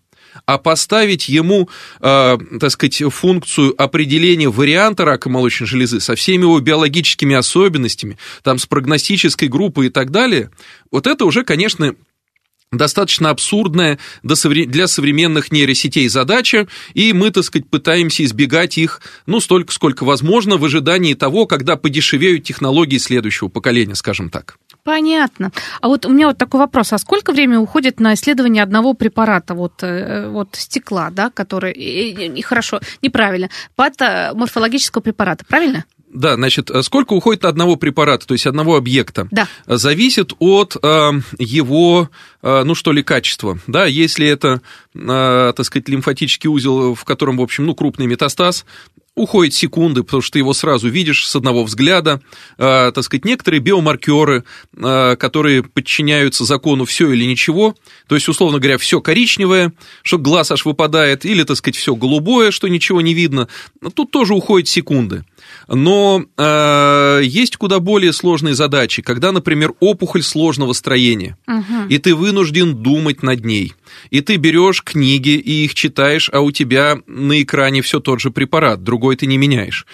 S3: а поставить ему, э, так сказать, функцию определения варианта рака молочной железы со всеми его биологическими особенностями, там, с прогностической группой и так далее, вот это уже, конечно, достаточно абсурдная для современных нейросетей задача, и мы, так сказать, пытаемся избегать их, ну, столько, сколько возможно, в ожидании того, когда подешевеют технологии следующего поколения, скажем так.
S2: Понятно. А вот у меня вот такой вопрос. А сколько времени уходит на исследование одного препарата, вот, э, вот стекла, да, который... И, и, хорошо, неправильно. Патоморфологического препарата, правильно?
S3: Да, значит, э, сколько уходит одного препарата, то есть одного объекта,
S2: да.
S3: зависит от э, его, э, ну что ли, качества. Да, если это, так сказать, лимфатический узел, в котором, в общем, ну, крупный метастаз, уходит секунды, потому что ты его сразу видишь с одного взгляда. Э, так сказать, некоторые биомаркеры, э, которые подчиняются закону все или ничего, то есть, условно говоря, все коричневое, что глаз аж выпадает, или, так сказать, все голубое, что ничего не видно, тут тоже уходит секунды. Но э, есть куда более сложные задачи, когда, например, опухоль сложного строения, угу. и ты вынужден думать над ней. И ты берешь книги и их читаешь, а у тебя на экране все тот же препарат, другой ты не меняешь.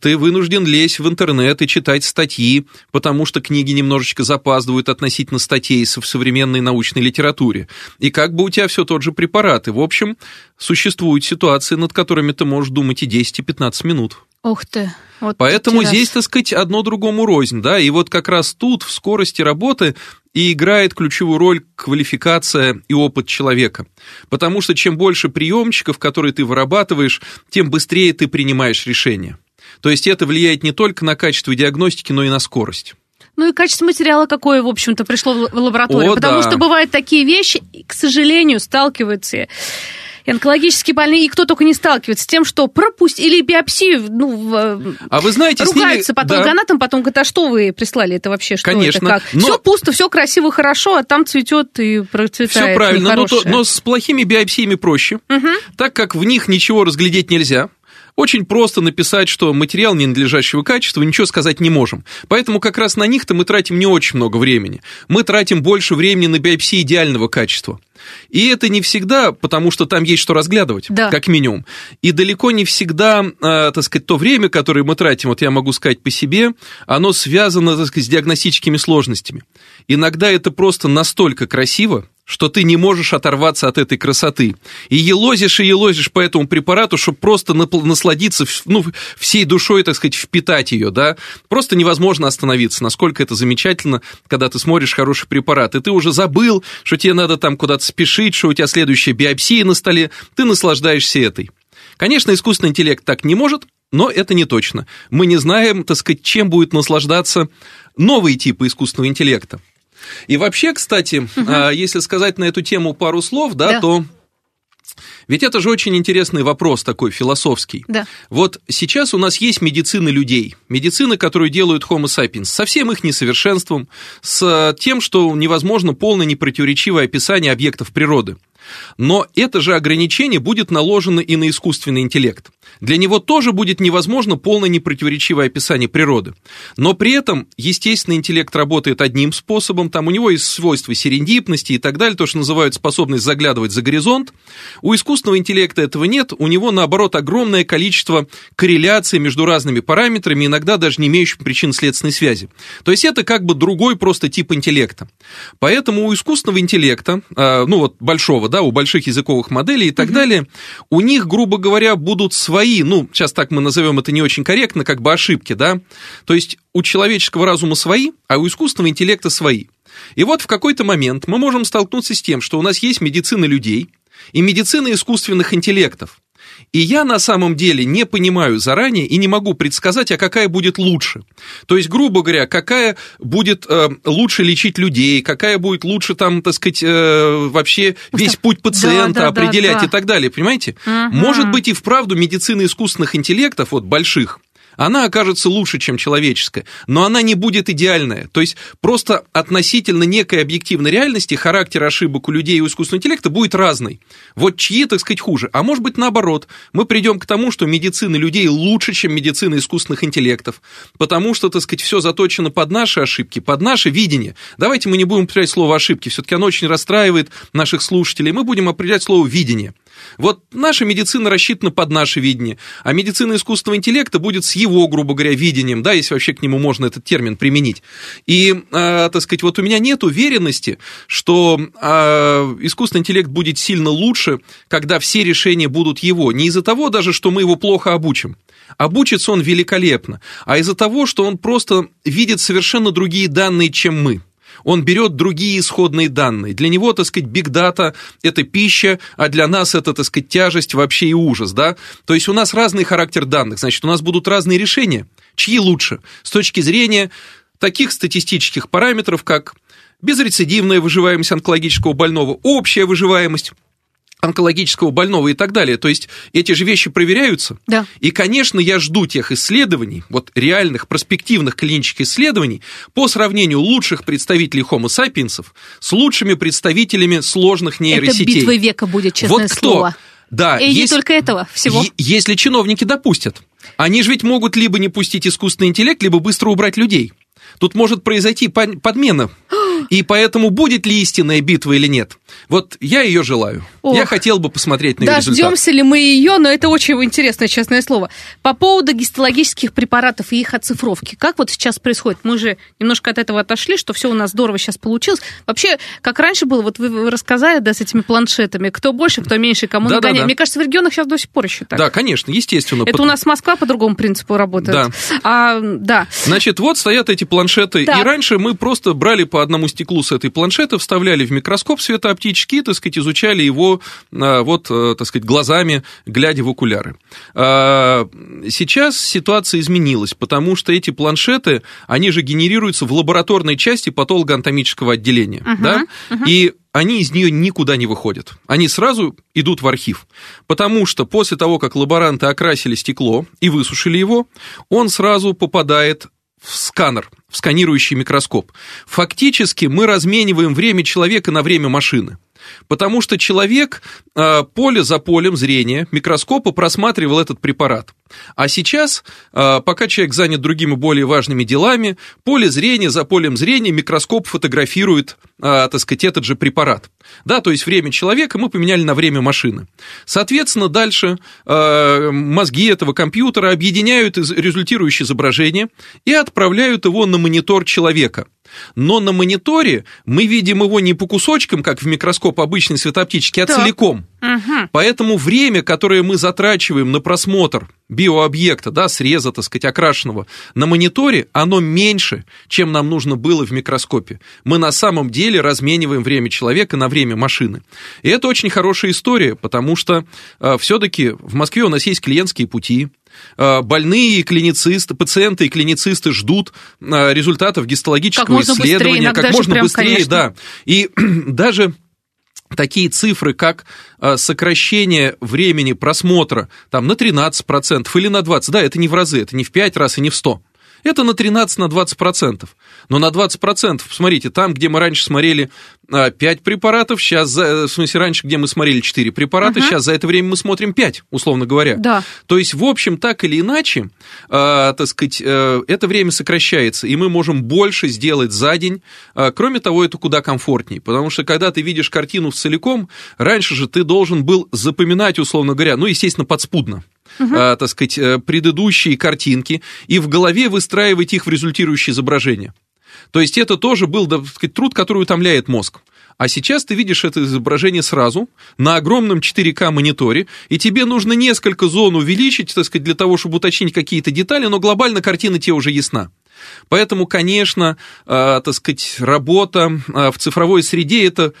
S3: Ты вынужден лезть в интернет и читать статьи, потому что книги немножечко запаздывают относительно статей в современной научной литературе. И как бы у тебя все тот же препарат. И, в общем, существуют ситуации, над которыми ты можешь думать и 10, и 15 минут.
S2: Ух ты.
S3: Вот Поэтому здесь, так сказать, одно другому рознь, да, и вот как раз тут в скорости работы и играет ключевую роль квалификация и опыт человека. Потому что чем больше приемчиков, которые ты вырабатываешь, тем быстрее ты принимаешь решение. То есть это влияет не только на качество диагностики, но и на скорость.
S2: Ну и качество материала какое, в общем-то, пришло в лабораторию. О, потому да. что бывают такие вещи, к сожалению, сталкиваются и онкологически больные, и кто только не сталкивается с тем, что пропустили или биопсию, ну,
S3: а вы знаете,
S2: ругаются
S3: ними...
S2: патологоанатом, да. потом говорят, а что вы прислали, это вообще что
S3: Конечно,
S2: это, как? Но... Все пусто, все красиво, хорошо, а там цветет и процветает.
S3: Все правильно, но, то, но с плохими биопсиями проще, угу. так как в них ничего разглядеть нельзя. Очень просто написать, что материал ненадлежащего качества, ничего сказать не можем. Поэтому как раз на них-то мы тратим не очень много времени. Мы тратим больше времени на биопсии идеального качества. И это не всегда, потому что там есть что разглядывать, да. как минимум. И далеко не всегда, э, так сказать, то время, которое мы тратим, вот я могу сказать по себе, оно связано, так сказать, с диагностическими сложностями. Иногда это просто настолько красиво, что ты не можешь оторваться от этой красоты. И елозишь и елозишь по этому препарату, чтобы просто насладиться ну, всей душой, так сказать, впитать ее, да. Просто невозможно остановиться, насколько это замечательно, когда ты смотришь хороший препарат. И ты уже забыл, что тебе надо там куда-то спешить, что у тебя следующая биопсия на столе, ты наслаждаешься этой. Конечно, искусственный интеллект так не может, но это не точно. Мы не знаем, так сказать, чем будет наслаждаться новые типы искусственного интеллекта. И вообще, кстати, угу. если сказать на эту тему пару слов, да, да. то ведь это же очень интересный вопрос такой философский.
S2: Да.
S3: Вот сейчас у нас есть медицина людей, медицина, которую делают Homo sapiens, со всем их несовершенством, с тем, что невозможно полное непротиворечивое описание объектов природы. Но это же ограничение будет наложено и на искусственный интеллект. Для него тоже будет невозможно полное непротиворечивое описание природы. Но при этом естественный интеллект работает одним способом, там у него есть свойства серендипности и так далее, то, что называют способность заглядывать за горизонт. У искусственного интеллекта этого нет, у него, наоборот, огромное количество корреляций между разными параметрами, иногда даже не имеющими причин-следственной связи. То есть это как бы другой просто тип интеллекта. Поэтому у искусственного интеллекта, а, ну вот большого, да, у больших языковых моделей и так угу. далее, у них, грубо говоря, будут свои, ну, сейчас так мы назовем это не очень корректно, как бы ошибки, да, то есть у человеческого разума свои, а у искусственного интеллекта свои. И вот в какой-то момент мы можем столкнуться с тем, что у нас есть медицина людей и медицина искусственных интеллектов. И я на самом деле не понимаю заранее и не могу предсказать, а какая будет лучше. То есть, грубо говоря, какая будет э, лучше лечить людей, какая будет лучше там, так сказать, э, вообще весь путь пациента да, да, определять да, да. и так далее, понимаете? Угу. Может быть и вправду медицина искусственных интеллектов, вот больших, она окажется лучше, чем человеческая, но она не будет идеальная. То есть просто относительно некой объективной реальности характер ошибок у людей и у искусственного интеллекта будет разный. Вот чьи, так сказать, хуже. А может быть наоборот, мы придем к тому, что медицина людей лучше, чем медицина искусственных интеллектов, потому что, так сказать, все заточено под наши ошибки, под наше видение. Давайте мы не будем употреблять слово ошибки, все-таки оно очень расстраивает наших слушателей. Мы будем определять слово видение. Вот наша медицина рассчитана под наше видение, а медицина искусственного интеллекта будет с его, грубо говоря, видением, да, если вообще к нему можно этот термин применить. И, э, так сказать, вот у меня нет уверенности, что э, искусственный интеллект будет сильно лучше, когда все решения будут его. Не из-за того даже, что мы его плохо обучим. Обучится он великолепно, а из-за того, что он просто видит совершенно другие данные, чем мы он берет другие исходные данные. Для него, так сказать, бигдата – это пища, а для нас это, так сказать, тяжесть вообще и ужас, да? То есть у нас разный характер данных, значит, у нас будут разные решения. Чьи лучше? С точки зрения таких статистических параметров, как безрецидивная выживаемость онкологического больного, общая выживаемость – онкологического больного и так далее. То есть эти же вещи проверяются.
S2: Да.
S3: И, конечно, я жду тех исследований, вот реальных, перспективных клинических исследований по сравнению лучших представителей Homo sapiens с лучшими представителями сложных нейросетей. Это
S2: битва века будет, честное
S3: вот кто?
S2: слово.
S3: Да,
S2: и есть, не только этого всего.
S3: Если чиновники допустят. Они же ведь могут либо не пустить искусственный интеллект, либо быстро убрать людей. Тут может произойти подмена. И поэтому будет ли истинная битва или нет? Вот я ее желаю. Ох. Я хотел бы посмотреть на ее
S2: Дождемся результат. Дождемся ли мы ее, но это очень интересное, честное слово. По поводу гистологических препаратов и их оцифровки. Как вот сейчас происходит? Мы же немножко от этого отошли, что все у нас здорово сейчас получилось. Вообще, как раньше было, вот вы рассказали, да, с этими планшетами, кто больше, кто меньше, кому да, нагоняет. Да, да. Мне кажется, в регионах сейчас до сих пор еще так.
S3: Да, конечно, естественно.
S2: Это у нас Москва по другому принципу работает.
S3: Да.
S2: А, да.
S3: Значит, вот стоят эти планшеты, так. и раньше мы просто брали по одному стеклу с этой планшеты, вставляли в микроскоп светооптический, так сказать, изучали его а, вот, э, так сказать, глазами, глядя в окуляры. А, сейчас ситуация изменилась, потому что эти планшеты, они же генерируются в лабораторной части патологоанатомического отделения, uh-huh, да, uh-huh. и они из нее никуда не выходят. Они сразу идут в архив. Потому что после того, как лаборанты окрасили стекло и высушили его, он сразу попадает в сканер, в сканирующий микроскоп. Фактически мы размениваем время человека на время машины. Потому что человек э, поле за полем зрения микроскопа просматривал этот препарат. А сейчас, э, пока человек занят другими более важными делами, поле зрения за полем зрения микроскоп фотографирует, э, так сказать, этот же препарат. Да, то есть время человека мы поменяли на время машины. Соответственно, дальше мозги этого компьютера объединяют результирующее изображение и отправляют его на монитор человека – но на мониторе мы видим его не по кусочкам, как в микроскоп обычный светооптический, а так. целиком. Угу. Поэтому время, которое мы затрачиваем на просмотр биообъекта, да, среза, так сказать, окрашенного, на мониторе, оно меньше, чем нам нужно было в микроскопе. Мы на самом деле размениваем время человека на время машины. И это очень хорошая история, потому что э, все-таки в Москве у нас есть клиентские пути, Э, больные клиницисты, пациенты и клиницисты ждут э, результатов гистологического как исследования
S2: как
S3: можно
S2: прям,
S3: быстрее, конечно. да. И даже такие цифры, как э, сокращение времени просмотра там, на 13% или на 20%, да, это не в разы, это не в 5 раз и не в 100, Это на 13-20%. Но на 20%, смотрите, там, где мы раньше смотрели 5 а, препаратов, сейчас, в смысле, раньше, где мы смотрели 4 препарата, uh-huh. сейчас за это время мы смотрим 5, условно говоря.
S2: Да.
S3: То есть, в общем, так или иначе, э, так сказать, э, это время сокращается, и мы можем больше сделать за день. Э, кроме того, это куда комфортнее, потому что, когда ты видишь картину в целиком, раньше же ты должен был запоминать, условно говоря, ну, естественно, подспудно угу. так сказать, э, предыдущие картинки и в голове выстраивать их в результирующее изображение. То есть это тоже был, так сказать, труд, который утомляет мозг. А сейчас ты видишь это изображение сразу на огромном 4К мониторе, и тебе нужно несколько зон увеличить, так сказать, для того, чтобы уточнить какие-то детали, но глобально картина тебе уже ясна. Поэтому, конечно, э, так сказать, работа э, в цифровой среде это,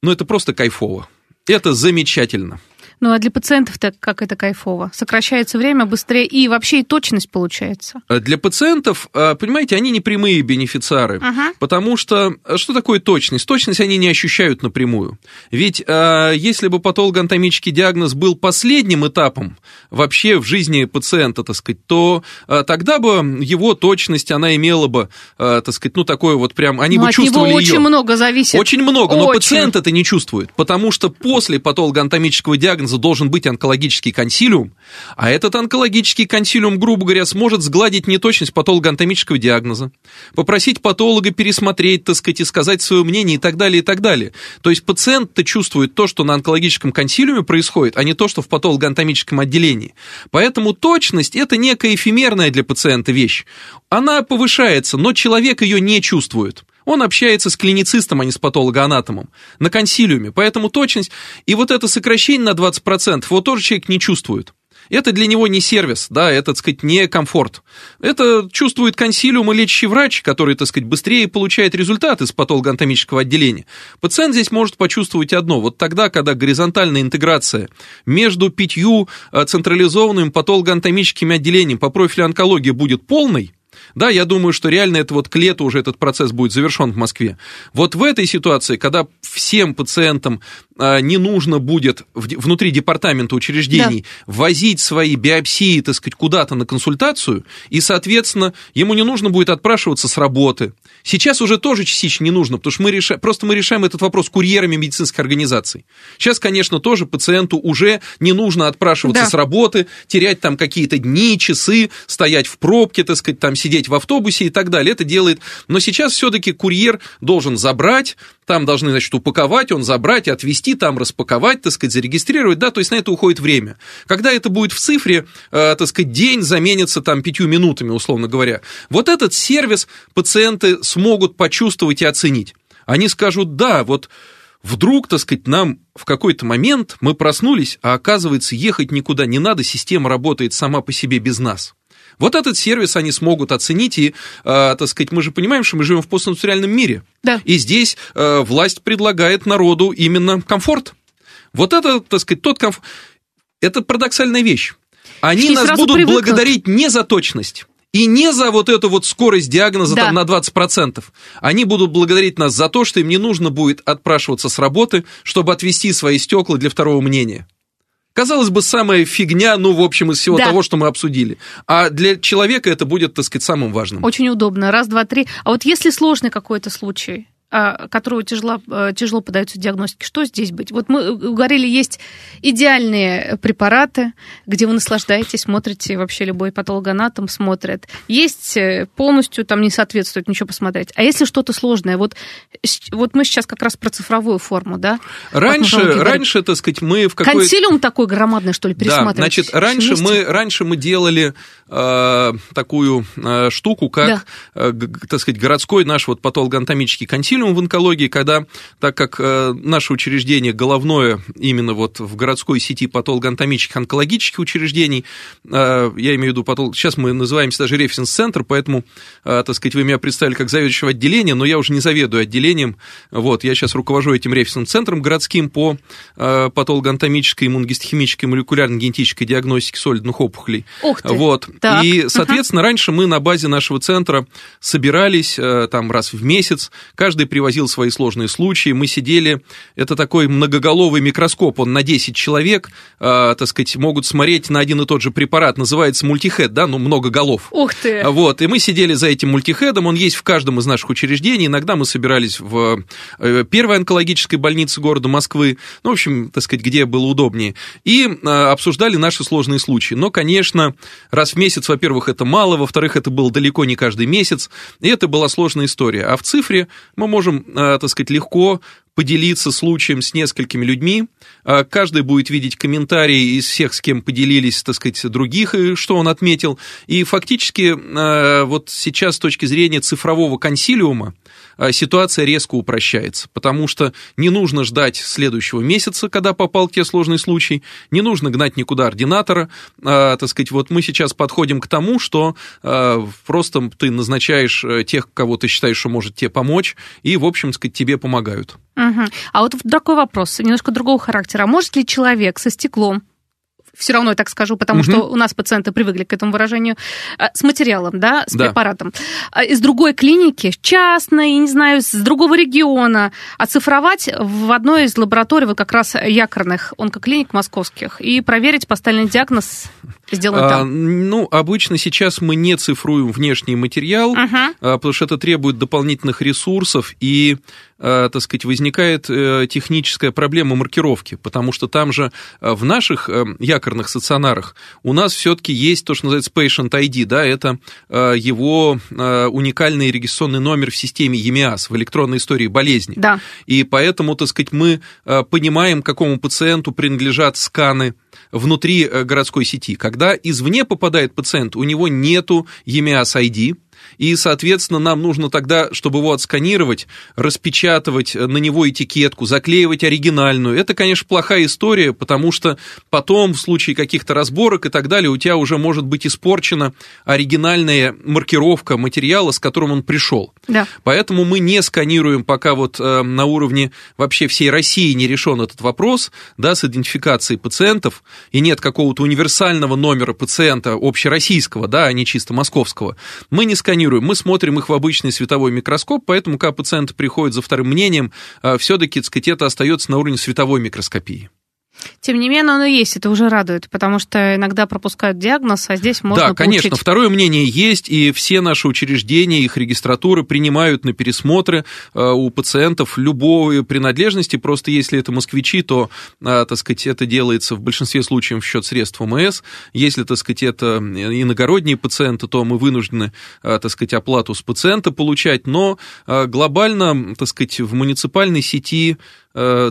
S3: ну, это просто кайфово. Это замечательно.
S2: Ну а для пациентов-то как это кайфово? Сокращается время быстрее и вообще и точность получается.
S3: Э, для пациентов, э, понимаете, они не прямые бенефициары, ага. потому что э, что такое точность? Точность они не ощущают напрямую. Ведь если бы патологоанатомический диагноз был последним этапом вообще в жизни пациента, так сказать, то тогда бы его точность, она имела бы, так сказать, ну такое вот прям, они
S2: ну,
S3: бы
S2: от
S3: чувствовали
S2: него очень
S3: ее.
S2: много зависит.
S3: Очень много, но очень. пациент это не чувствует, потому что после патологоанатомического диагноза диагноза должен быть онкологический консилиум, а этот онкологический консилиум, грубо говоря, сможет сгладить неточность патологоанатомического диагноза, попросить патолога пересмотреть, так сказать, и сказать свое мнение и так далее, и так далее. То есть пациент-то чувствует то, что на онкологическом консилиуме происходит, а не то, что в патологоанатомическом отделении. Поэтому точность – это некая эфемерная для пациента вещь. Она повышается, но человек ее не чувствует. Он общается с клиницистом, а не с патологоанатомом на консилиуме, поэтому точность и вот это сокращение на 20%, вот тоже человек не чувствует. Это для него не сервис, да, это, так сказать, не комфорт. Это чувствует консилиум и лечащий врач, который, так сказать, быстрее получает результаты из патологоанатомического отделения. Пациент здесь может почувствовать одно. Вот тогда, когда горизонтальная интеграция между пятью э, централизованными патологоанатомическими отделениями по профилю онкологии будет полной, да, я думаю, что реально это вот к лету уже этот процесс будет завершен в Москве. Вот в этой ситуации, когда всем пациентам а, не нужно будет внутри департамента учреждений да. возить свои биопсии, так сказать, куда-то на консультацию, и, соответственно, ему не нужно будет отпрашиваться с работы. Сейчас уже тоже частично не нужно, потому что мы решаем, просто мы решаем этот вопрос курьерами медицинской организации. Сейчас, конечно, тоже пациенту уже не нужно отпрашиваться да. с работы, терять там какие-то дни, часы, стоять в пробке, так сказать, там сидеть в автобусе и так далее. Это делает... Но сейчас все-таки курьер должен забрать, там должны, значит, упаковать, он забрать, отвезти, там распаковать, так сказать, зарегистрировать, да, то есть на это уходит время. Когда это будет в цифре, э, так сказать, день заменится там пятью минутами, условно говоря. Вот этот сервис пациенты смогут почувствовать и оценить. Они скажут, да, вот вдруг, так сказать, нам в какой-то момент мы проснулись, а оказывается, ехать никуда не надо, система работает сама по себе без нас. Вот этот сервис они смогут оценить, и, э, так сказать, мы же понимаем, что мы живем в постиндустриальном мире.
S2: Да.
S3: И здесь э, власть предлагает народу именно комфорт. Вот это, так сказать, тот комфорт. Это парадоксальная вещь. Они нас будут привыкнут. благодарить не за точность, и не за вот эту вот скорость диагноза да. там, на 20%. Они будут благодарить нас за то, что им не нужно будет отпрашиваться с работы, чтобы отвести свои стекла для второго мнения. Казалось бы, самая фигня, ну, в общем, из всего да. того, что мы обсудили. А для человека это будет, так сказать, самым важным.
S2: Очень удобно. Раз, два, три. А вот если сложный какой-то случай, которого тяжело, э, тяжело подаются диагностики. Что здесь быть? Вот мы говорили, есть идеальные препараты, где вы наслаждаетесь, смотрите, вообще любой патологоанатом смотрит. Есть э, полностью там не соответствует ничего посмотреть. А если что-то сложное, вот, вот мы сейчас как раз про цифровую форму, да?
S3: Раньше, раньше, так сказать, мы в какой...
S2: Консилиум такой громадный, что ли, пересматривать?
S3: Да, значит, раньше мы, раньше мы делали э, такую э, штуку, как, да. э, так сказать, городской наш вот патологоанатомический консилиум, консилиум в онкологии, когда, так как э, наше учреждение головное именно вот в городской сети патологоанатомических онкологических учреждений, э, я имею в виду патолог, сейчас мы называемся даже референс-центр, поэтому, э, так сказать, вы меня представили как заведующего отделения, но я уже не заведую отделением, вот, я сейчас руковожу этим референс-центром городским по патологоанатомической, иммуногистохимической, молекулярно-генетической диагностике солидных опухолей.
S2: Ух ты.
S3: Вот,
S2: так.
S3: и, соответственно, раньше мы на базе нашего центра собирались там раз в месяц, каждый привозил свои сложные случаи, мы сидели, это такой многоголовый микроскоп, он на 10 человек, э, так сказать, могут смотреть на один и тот же препарат, называется мультихед, да, ну, много голов.
S2: Ух ты!
S3: Вот, и мы сидели за этим мультихедом, он есть в каждом из наших учреждений, иногда мы собирались в э, первой онкологической больнице города Москвы, ну, в общем, так сказать, где было удобнее, и э, обсуждали наши сложные случаи. Но, конечно, раз в месяц, во-первых, это мало, во-вторых, это было далеко не каждый месяц, и это была сложная история. А в цифре мы можем, э, так сказать, легко поделиться случаем с несколькими людьми. Э, каждый будет видеть комментарии из всех, с кем поделились, так сказать, других, и что он отметил. И фактически э, вот сейчас с точки зрения цифрового консилиума ситуация резко упрощается, потому что не нужно ждать следующего месяца, когда попал к тебе сложный случай, не нужно гнать никуда ординатора, так сказать, вот мы сейчас подходим к тому, что просто ты назначаешь тех, кого ты считаешь, что может тебе помочь, и, в общем, сказать, тебе помогают.
S2: Угу. А вот такой вопрос, немножко другого характера. Может ли человек со стеклом все равно я так скажу, потому угу. что у нас пациенты привыкли к этому выражению, а, с материалом, да, с да. препаратом, а, из другой клиники, частной, не знаю, с другого региона, оцифровать в одной из лабораторий, вот как раз якорных онкоклиник московских, и проверить поставленный диагноз сделан там? А,
S3: ну, обычно сейчас мы не цифруем внешний материал, угу. потому что это требует дополнительных ресурсов, и так сказать, возникает э, техническая проблема маркировки, потому что там же э, в наших э, якорных стационарах у нас все-таки есть то, что называется patient ID, да, это его уникальный регистрационный номер в системе EMIAS, в электронной истории болезни.
S2: Да.
S3: И поэтому, так сказать, мы понимаем, какому пациенту принадлежат сканы, внутри городской сети. Когда извне попадает пациент, у него нету EMIAS ID, и, соответственно, нам нужно тогда, чтобы его отсканировать, распечатывать на него этикетку, заклеивать оригинальную. Это, конечно, плохая история, потому что потом, в случае каких-то разборок и так далее, у тебя уже может быть испорчена оригинальная маркировка материала, с которым он пришел.
S2: Да.
S3: Поэтому мы не сканируем, пока вот э, на уровне вообще всей России не решен этот вопрос, да, с идентификацией пациентов, и нет какого-то универсального номера пациента общероссийского, да, а не чисто московского. Мы не сканируем сканируем, мы смотрим их в обычный световой микроскоп, поэтому, когда пациент приходит за вторым мнением, а, все-таки, так сказать, это остается на уровне световой микроскопии.
S2: Тем не менее, оно есть, это уже радует, потому что иногда пропускают диагноз, а здесь можно
S3: Да, конечно,
S2: получить...
S3: второе мнение есть, и все наши учреждения, их регистратуры принимают на пересмотры э, у пациентов любой принадлежности, просто если это москвичи, то, э, так сказать, это делается в большинстве случаев в счет средств ОМС, если, так сказать, это иногородние пациенты, то мы вынуждены, э, так сказать, оплату с пациента получать, но глобально, так сказать, в муниципальной сети Э,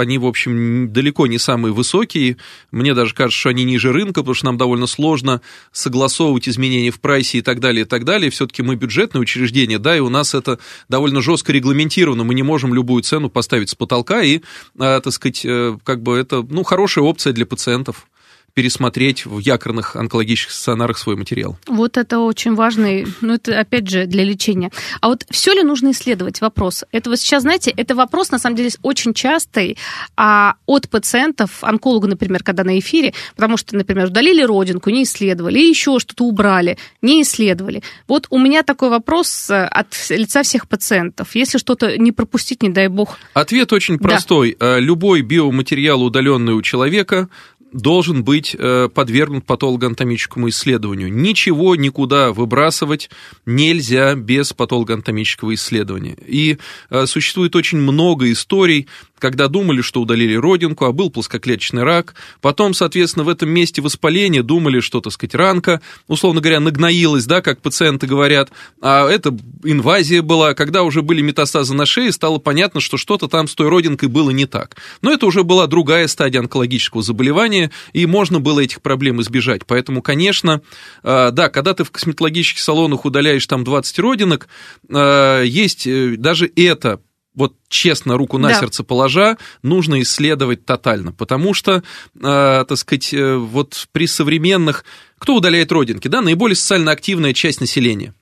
S3: они, в общем, далеко не самые высокие. Мне даже кажется, что они ниже рынка, потому что нам довольно сложно согласовывать изменения в прайсе и так далее, и так далее. Все-таки мы бюджетное учреждение, да, и у нас это довольно жестко регламентировано. Мы не можем любую цену поставить с потолка, и, э, так сказать, э, как бы это, ну, хорошая опция для пациентов пересмотреть в якорных онкологических стационарах свой материал.
S2: Вот это очень важный, ну это опять же для лечения. А вот все ли нужно исследовать? Вопрос. Это вот сейчас, знаете, это вопрос на самом деле очень частый а, от пациентов, онколога, например, когда на эфире, потому что, например, удалили родинку, не исследовали, и еще что-то убрали, не исследовали. Вот у меня такой вопрос э, от лица всех пациентов. Если что-то не пропустить, не дай бог.
S3: Ответ очень простой. Да. Э, любой биоматериал, удаленный у человека, должен быть э, подвергнут патологоанатомическому исследованию. Ничего никуда выбрасывать нельзя без патологоанатомического исследования. И э, существует очень много историй, когда думали, что удалили родинку, а был плоскоклеточный рак. Потом, соответственно, в этом месте воспаления думали, что, так сказать, ранка, условно говоря, нагноилась, да, как пациенты говорят, а это инвазия была. Когда уже были метастазы на шее, стало понятно, что что-то там с той родинкой было не так. Но это уже была другая стадия онкологического заболевания, и можно было этих проблем избежать. Поэтому, конечно, а, да, когда ты в косметологических салонах удаляешь там 20 родинок, а, есть э, даже это вот честно руку на да. сердце положа, нужно исследовать тотально, потому что, э, так сказать, э, вот при современных, кто удаляет родинки, да, наиболее социально активная часть населения.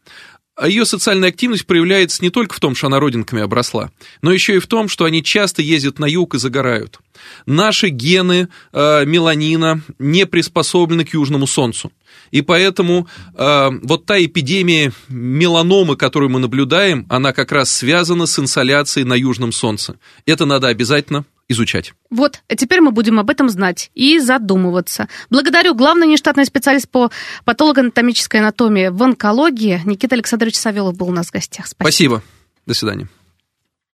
S3: А ее социальная активность проявляется не только в том, что она родинками обросла, но еще и в том, что они часто ездят на юг и загорают. Наши гены э, меланина не приспособлены к южному солнцу. И поэтому э, вот та эпидемия меланомы, которую мы наблюдаем, она как раз связана с инсоляцией на южном солнце. Это надо обязательно изучать.
S2: Вот, а теперь мы будем об этом знать и задумываться. Благодарю главный нештатный специалист по патологоанатомической анатомии в онкологии Никита Александрович Савелов был у нас в гостях.
S3: Спасибо. Спасибо. До свидания.